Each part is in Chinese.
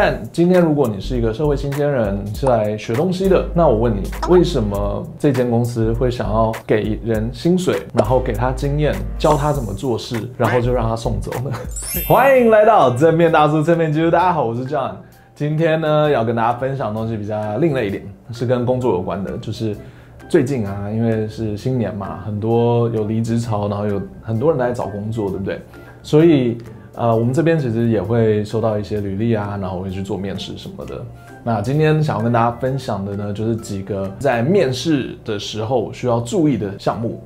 但今天如果你是一个社会新鲜人，是来学东西的，那我问你，为什么这间公司会想要给人薪水，然后给他经验，教他怎么做事，然后就让他送走呢？欢迎来到正面大叔正面记录，大家好，我是 John。今天呢，要跟大家分享的东西比较另类一点，是跟工作有关的，就是最近啊，因为是新年嘛，很多有离职潮，然后有很多人来找工作，对不对？所以。呃，我们这边其实也会收到一些履历啊，然后会去做面试什么的。那今天想要跟大家分享的呢，就是几个在面试的时候需要注意的项目。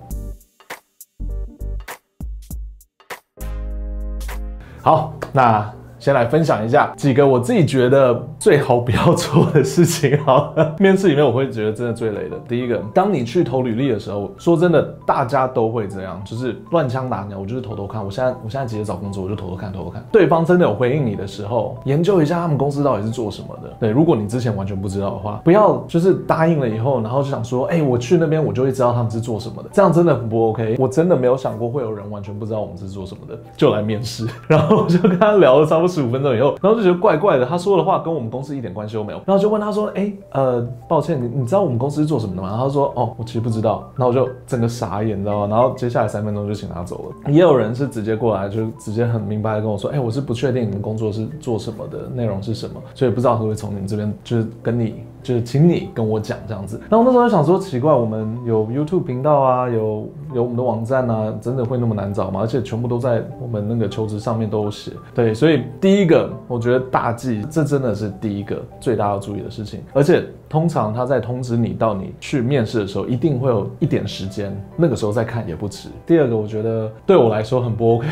好，那。先来分享一下几个我自己觉得最好不要做的事情。好，面试里面我会觉得真的最雷的。第一个，当你去投履历的时候，说真的，大家都会这样，就是乱枪打鸟。我就是偷偷看，我现在我现在急着找工作，我就偷偷看，偷偷看。对方真的有回应你的时候，研究一下他们公司到底是做什么的。对，如果你之前完全不知道的话，不要就是答应了以后，然后就想说，哎、我去那边我就会知道他们是做什么的，这样真的很不 OK。我真的没有想过会有人完全不知道我们是做什么的，就来面试，然后我就跟他聊了差不多。十五分钟以后，然后就觉得怪怪的，他说的话跟我们公司一点关系都没有。然后就问他说：“哎、呃，抱歉，你你知道我们公司是做什么的吗？”然后他说：“哦，我其实不知道。”然后我就整个傻眼，你知道吗？然后接下来三分钟就请他走了。也有人是直接过来，就直接很明白的跟我说：“哎、我是不确定你们工作是做什么的，内容是什么，所以不知道会不会从你们这边就是跟你。”就是请你跟我讲这样子，然后那时候就想说奇怪，我们有 YouTube 频道啊，有有我们的网站啊，真的会那么难找吗？而且全部都在我们那个求职上面都有写。对，所以第一个我觉得大忌，这真的是第一个最大要注意的事情。而且通常他在通知你到你去面试的时候，一定会有一点时间，那个时候再看也不迟。第二个我觉得对我来说很不 OK，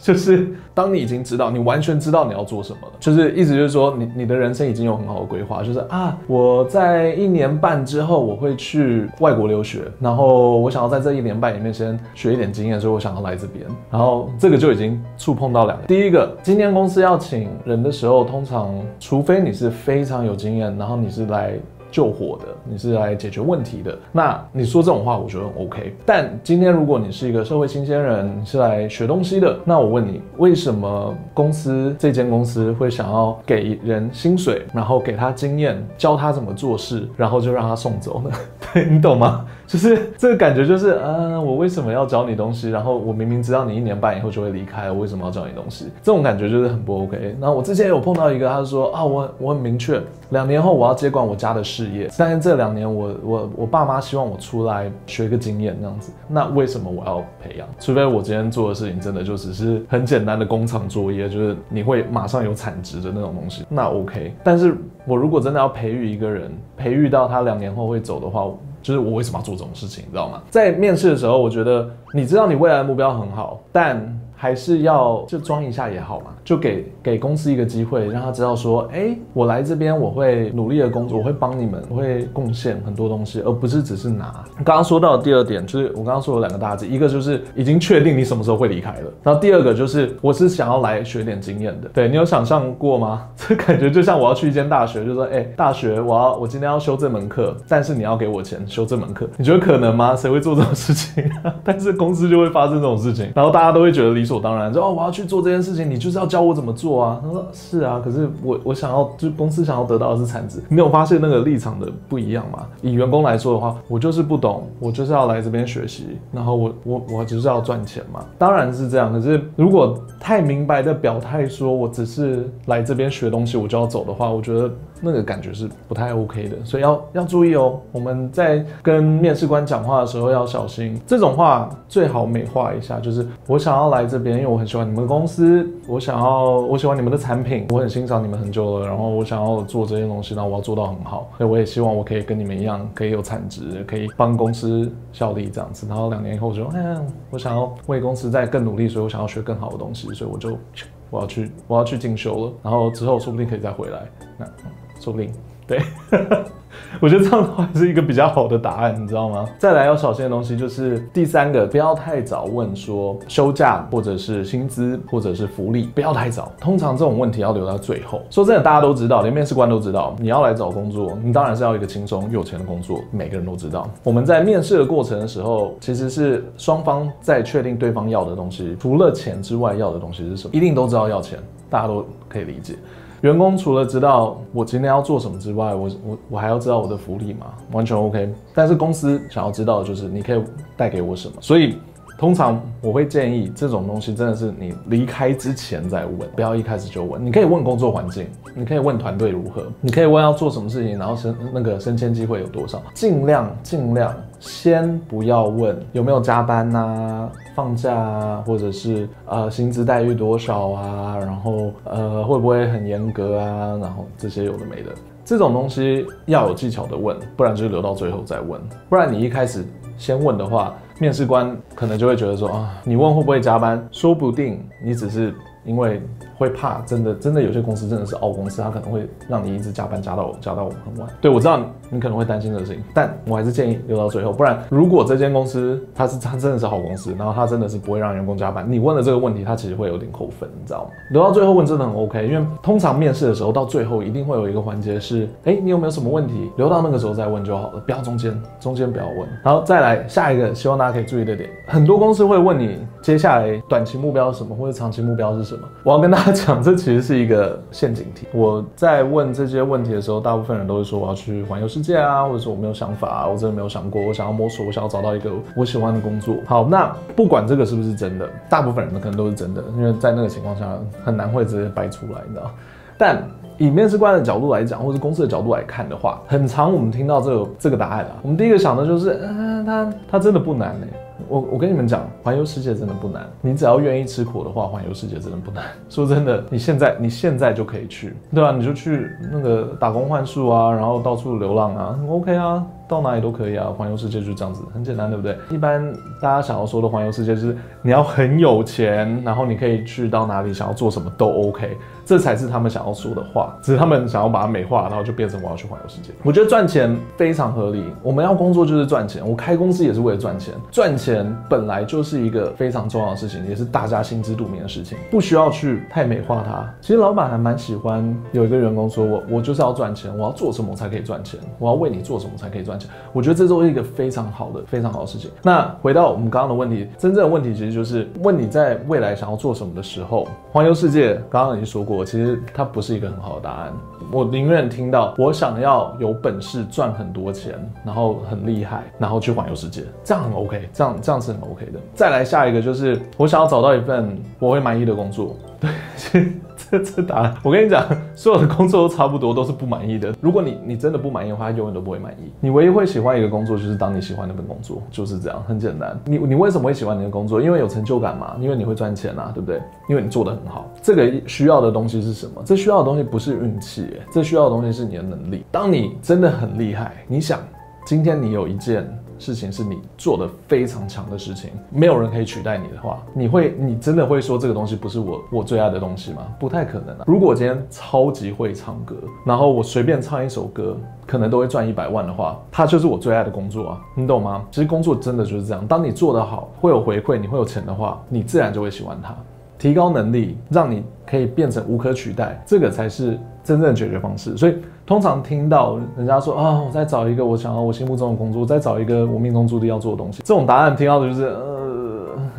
就是当你已经知道，你完全知道你要做什么了，就是意思就是说你你的人生已经有很好的规划，就是啊我。在一年半之后，我会去外国留学，然后我想要在这一年半里面先学一点经验，所以我想要来这边。然后这个就已经触碰到两个。第一个，今天公司要请人的时候，通常除非你是非常有经验，然后你是来。救火的，你是来解决问题的。那你说这种话，我觉得 OK。但今天如果你是一个社会新鲜人，你是来学东西的，那我问你，为什么公司这间公司会想要给人薪水，然后给他经验，教他怎么做事，然后就让他送走呢？对，你懂吗？就是这个感觉，就是嗯，我为什么要教你东西？然后我明明知道你一年半以后就会离开，我为什么要教你东西？这种感觉就是很不 OK。那我之前有碰到一个，他说啊，我我很明确，两年后我要接管我家的事。业，但是这两年我我我爸妈希望我出来学个经验那样子，那为什么我要培养？除非我今天做的事情真的就只是很简单的工厂作业，就是你会马上有产值的那种东西，那 OK。但是我如果真的要培育一个人，培育到他两年后会走的话，就是我为什么要做这种事情，你知道吗？在面试的时候，我觉得你知道你未来的目标很好，但。还是要就装一下也好嘛，就给给公司一个机会，让他知道说，哎，我来这边我会努力的工作，我会帮你们，我会贡献很多东西，而不是只是拿。刚刚说到的第二点，就是我刚刚说的两个大忌，一个就是已经确定你什么时候会离开了，然后第二个就是我是想要来学点经验的。对，你有想象过吗？这 感觉就像我要去一间大学，就说，哎，大学我要我今天要修这门课，但是你要给我钱修这门课，你觉得可能吗？谁会做这种事情？但是公司就会发生这种事情，然后大家都会觉得理所。当然，说哦，我要去做这件事情，你就是要教我怎么做啊？他说是啊，可是我我想要，就公司想要得到的是产值。没有发现那个立场的不一样吗？以员工来说的话，我就是不懂，我就是要来这边学习，然后我我我就是要赚钱嘛。当然是这样，可是如果太明白的表态说我只是来这边学东西，我就要走的话，我觉得。那个感觉是不太 OK 的，所以要要注意哦。我们在跟面试官讲话的时候要小心，这种话最好美化一下，就是我想要来这边，因为我很喜欢你们公司，我想要我喜欢你们的产品，我很欣赏你们很久了，然后我想要做这些东西，然后我要做到很好，所以我也希望我可以跟你们一样，可以有产值，可以帮公司效力这样子。然后两年以后我就，哎，我想要为公司再更努力，所以我想要学更好的东西，所以我就我要去我要去进修了，然后之后说不定可以再回来。那。说不定，对，我觉得这样的话是一个比较好的答案，你知道吗？再来要小心的东西就是第三个，不要太早问说休假或者是薪资或者是福利，不要太早。通常这种问题要留到最后。说真的，大家都知道，连面试官都知道，你要来找工作，你当然是要一个轻松有钱的工作，每个人都知道。我们在面试的过程的时候，其实是双方在确定对方要的东西，除了钱之外要的东西是什么，一定都知道要钱，大家都可以理解。员工除了知道我今天要做什么之外，我我我还要知道我的福利嘛，完全 OK。但是公司想要知道的就是你可以带给我什么，所以。通常我会建议这种东西真的是你离开之前再问，不要一开始就问。你可以问工作环境，你可以问团队如何，你可以问要做什么事情，然后升那个升迁机会有多少。尽量尽量先不要问有没有加班啊、放假啊，或者是呃薪资待遇多少啊，然后呃会不会很严格啊，然后这些有的没的，这种东西要有技巧的问，不然就是留到最后再问。不然你一开始先问的话。面试官可能就会觉得说啊，你问会不会加班，说不定你只是因为。会怕，真的真的有些公司真的是傲公司，他可能会让你一直加班加到加到我们很晚。对，我知道你可能会担心这个事情，但我还是建议留到最后，不然如果这间公司它是它真的是好公司，然后它真的是不会让员工加班，你问了这个问题，它其实会有点扣分，你知道吗？留到最后问真的很 OK，因为通常面试的时候到最后一定会有一个环节是，哎，你有没有什么问题？留到那个时候再问就好了，不要中间中间不要问。然后再来下一个，希望大家可以注意的点，很多公司会问你接下来短期目标是什么，或者长期目标是什么？我要跟大家讲，这其实是。一个陷阱题。我在问这些问题的时候，大部分人都会说我要去环游世界啊，或者说我没有想法啊，我真的没有想过，我想要摸索，我想要找到一个我喜欢的工作。好，那不管这个是不是真的，大部分人可能都是真的，因为在那个情况下很难会直接掰出来，你知道。但以面试官的角度来讲，或者公司的角度来看的话，很常我们听到这个这个答案啊，我们第一个想的就是，嗯、他他真的不难呢。我我跟你们讲，环游世界真的不难，你只要愿意吃苦的话，环游世界真的不难。说真的，你现在你现在就可以去，对吧？你就去那个打工换宿啊，然后到处流浪啊，OK 啊，到哪里都可以啊。环游世界就是这样子，很简单，对不对？一般大家想要说的环游世界就是你要很有钱，然后你可以去到哪里，想要做什么都 OK。这才是他们想要说的话，只是他们想要把它美化，然后就变成我要去环游世界。我觉得赚钱非常合理，我们要工作就是赚钱，我开公司也是为了赚钱。赚钱本来就是一个非常重要的事情，也是大家心知肚明的事情，不需要去太美化它。其实老板还蛮喜欢有一个员工说我我就是要赚钱，我要做什么才可以赚钱，我要为你做什么才可以赚我觉得这都是一个非常好的非常好的事情。那回到我们刚刚的问题，真正的问题其实就是问你在未来想要做什么的时候，环游世界刚刚已经说过。其实它不是一个很好的答案。我宁愿听到我想要有本事赚很多钱，然后很厉害，然后去环游世界，这样很 OK，这样这样是很 OK 的。再来下一个就是我想要找到一份我会满意的工作。对。这这答案，我跟你讲，所有的工作都差不多，都是不满意的。如果你你真的不满意的话，永远都不会满意。你唯一会喜欢一个工作，就是当你喜欢那份工作，就是这样，很简单。你你为什么会喜欢你的工作？因为有成就感嘛，因为你会赚钱啊，对不对？因为你做得很好。这个需要的东西是什么？这需要的东西不是运气，这需要的东西是你的能力。当你真的很厉害，你想，今天你有一件。事情是你做的非常强的事情，没有人可以取代你的话，你会，你真的会说这个东西不是我我最爱的东西吗？不太可能啊。如果我今天超级会唱歌，然后我随便唱一首歌，可能都会赚一百万的话，它就是我最爱的工作啊，你懂吗？其实工作真的就是这样，当你做得好，会有回馈，你会有钱的话，你自然就会喜欢它。提高能力，让你可以变成无可取代，这个才是真正的解决方式。所以，通常听到人家说啊，我在找一个我想要我心目中的工作，我在找一个我命中注定要做的东西，这种答案听到的就是呃。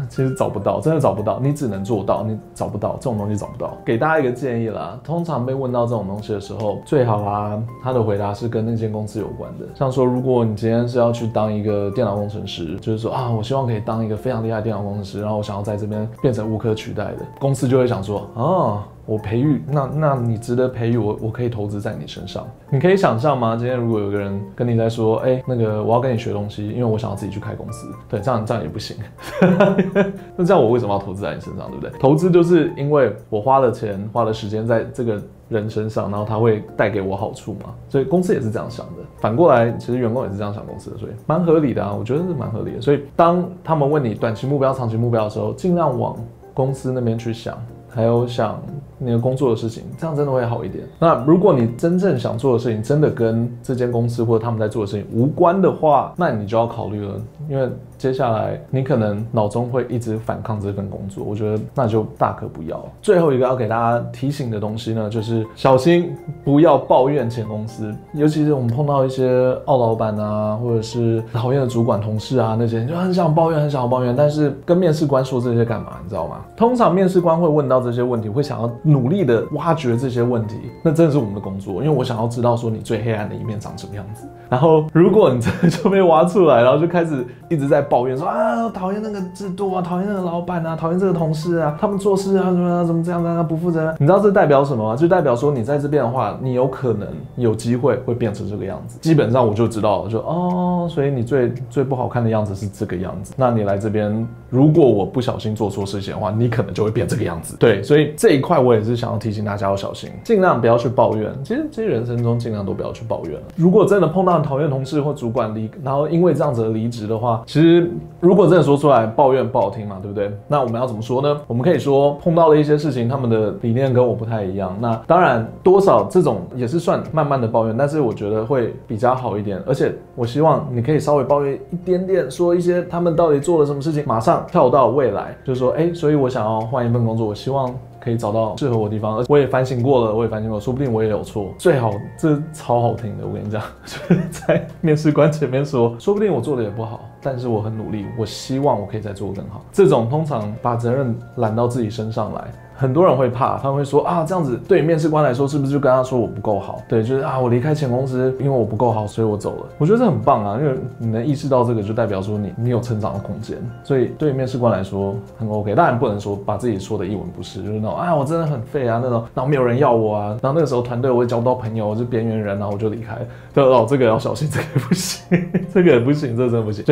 其实找不到，真的找不到，你只能做到，你找不到这种东西找不到。给大家一个建议啦，通常被问到这种东西的时候，最好啊，他的回答是跟那间公司有关的。像说，如果你今天是要去当一个电脑工程师，就是说啊，我希望可以当一个非常厉害的电脑工程师，然后我想要在这边变成无可取代的，公司就会想说啊。我培育，那那你值得培育，我我可以投资在你身上。你可以想象吗？今天如果有个人跟你在说，哎、那个我要跟你学东西，因为我想要自己去开公司，对，这样这样也不行。那这样我为什么要投资在你身上，对不对？投资就是因为我花了钱，花了时间在这个人身上，然后他会带给我好处嘛。所以公司也是这样想的。反过来，其实员工也是这样想公司的，所以蛮合理的啊，我觉得是蛮合理的。所以当他们问你短期目标、长期目标的时候，尽量往公司那边去想。还有想你的工作的事情，这样真的会好一点。那如果你真正想做的事情真的跟这间公司或者他们在做的事情无关的话，那你就要考虑了，因为接下来你可能脑中会一直反抗这份工作，我觉得那就大可不要。最后一个要给大家提醒的东西呢，就是小心不要抱怨前公司，尤其是我们碰到一些奥老板啊，或者是讨厌的主管、同事啊那些，你就很想抱怨，很想要抱怨，但是跟面试官说这些干嘛？你知道吗？通常面试官会问到这些问题，会想要努力的挖掘这些问题，那真的是我们的工作，因为我想要知道说你最黑暗的一面长什么样子。然后如果你真的就被挖出来，然后就开始一直在抱怨说啊，讨厌那个制度啊，讨厌那个老板啊，讨厌这个同事啊，他们做事啊什么怎么这样子啊，不负责任。你知道这代表什么吗？就代表说你在这边的话，你有可能有机会会变成这个样子。基本上我就知道了，就哦，所以你最最不好看的样子是这个样子。那你来这边，如果我不小心做错事情的话，你可能就会变这个样子。对，所以这一块我也是想要提醒大家要小心，尽量不要去抱怨。其实其实人生中尽量都不要去抱怨。如果真的碰到讨厌同事或主管离，然后因为这样子离职的话，其实如果真的说出来抱怨不好听嘛，对不对？那我们要怎么说呢？我们可以说碰到了一些事情，他们的理念跟我不太一样。那当然多少这种也是算慢慢的抱怨，但是我觉得会比较好一点。而且我希望你可以稍微抱怨一点点，说一些他们到底做了什么事情，马上跳到未来，就是说，哎，所以我想要换一份工作，我希望。可以找到适合我的地方，而我也反省过了，我也反省过，说不定我也有错。最好这超好听的，我跟你讲，就是在面试官前面说，说不定我做的也不好，但是我很努力，我希望我可以再做更好。这种通常把责任揽到自己身上来。很多人会怕，他们会说啊，这样子对面试官来说，是不是就跟他说我不够好？对，就是啊，我离开前公司，因为我不够好，所以我走了。我觉得这很棒啊，因为你能意识到这个，就代表说你你有成长的空间。所以对面试官来说很 OK，当然不能说把自己说的一文不值，就是那种啊，我真的很废啊那种，然后没有人要我啊，然后那个时候团队我也交不到朋友，我是边缘人，然后我就离开。对哦，这个要小心，这个不行，这个也不行，这个真的不行。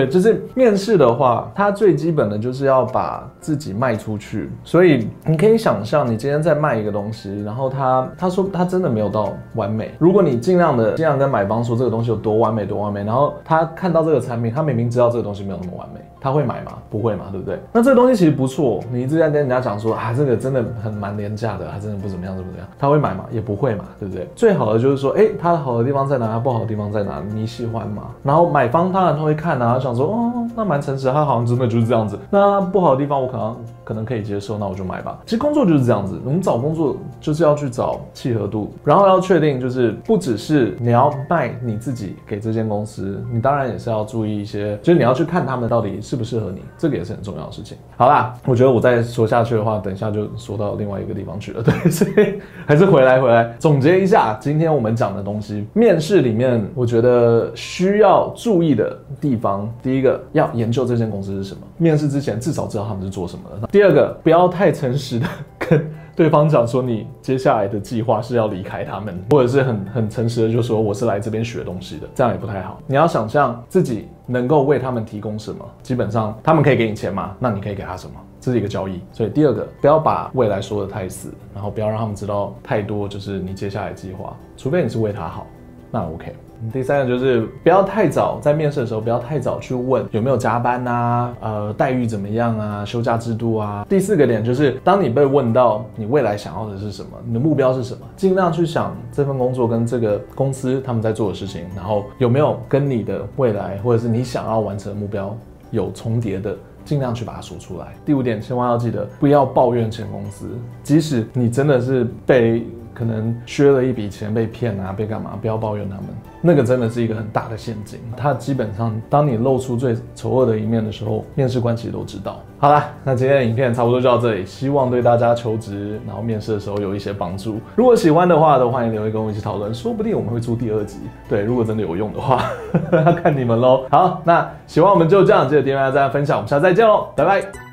对，就是面试的话，它最基本的就是要把自己卖出去。所以你可以想象，你今天在卖一个东西，然后他他说他真的没有到完美。如果你尽量的尽量跟买方说这个东西有多完美多完美，然后他看到这个产品，他明明知道这个东西没有那么完美。他会买吗？不会嘛，对不对？那这个东西其实不错，你一直在跟人家讲说啊，这个真的很蛮廉价的，还真的不怎么样，怎么怎么样？他会买吗？也不会嘛，对不对？最好的就是说，哎，它的好的地方在哪？它不好的地方在哪？你喜欢吗？然后买方当然他会看啊，想说，哦，那蛮诚实，他好像真的就是这样子。那不好的地方我可能可能可以接受，那我就买吧。其实工作就是这样子，我们找工作就是要去找契合度，然后要确定就是不只是你要卖你自己给这间公司，你当然也是要注意一些，就是你要去看他们到底适不适合你。这个也是很重要的事情。好啦，我觉得我再说下去的话，等一下就说到另外一个地方去了。对，所以还是回来回来总结一下今天我们讲的东西。面试里面，我觉得需要注意的地方，第一个要研究这间公司是什么。面试之前至少知道他们是做什么的。第第二个，不要太诚实的跟对方讲说你接下来的计划是要离开他们，或者是很很诚实的就说我是来这边学东西的，这样也不太好。你要想象自己。能够为他们提供什么？基本上他们可以给你钱吗？那你可以给他什么？这是一个交易。所以第二个，不要把未来说得太死，然后不要让他们知道太多，就是你接下来计划，除非你是为他好，那 OK。第三个就是不要太早在面试的时候，不要太早去问有没有加班啊，呃，待遇怎么样啊，休假制度啊。第四个点就是，当你被问到你未来想要的是什么，你的目标是什么，尽量去想这份工作跟这个公司他们在做的事情，然后有没有跟你的未来或者是你想要完成的目标有重叠的，尽量去把它说出来。第五点，千万要记得不要抱怨前公司，即使你真的是被。可能削了一笔钱被骗啊，被干嘛？不要抱怨他们，那个真的是一个很大的陷阱。他基本上，当你露出最丑恶的一面的时候，面试官其实都知道。好啦，那今天的影片差不多就到这里，希望对大家求职然后面试的时候有一些帮助。如果喜欢的话，都欢迎留言跟我一起讨论，说不定我们会出第二集。对，如果真的有用的话，要看你们喽。好，那喜欢我们就这样，记得点赞、分享，我们下次再见喽，拜拜。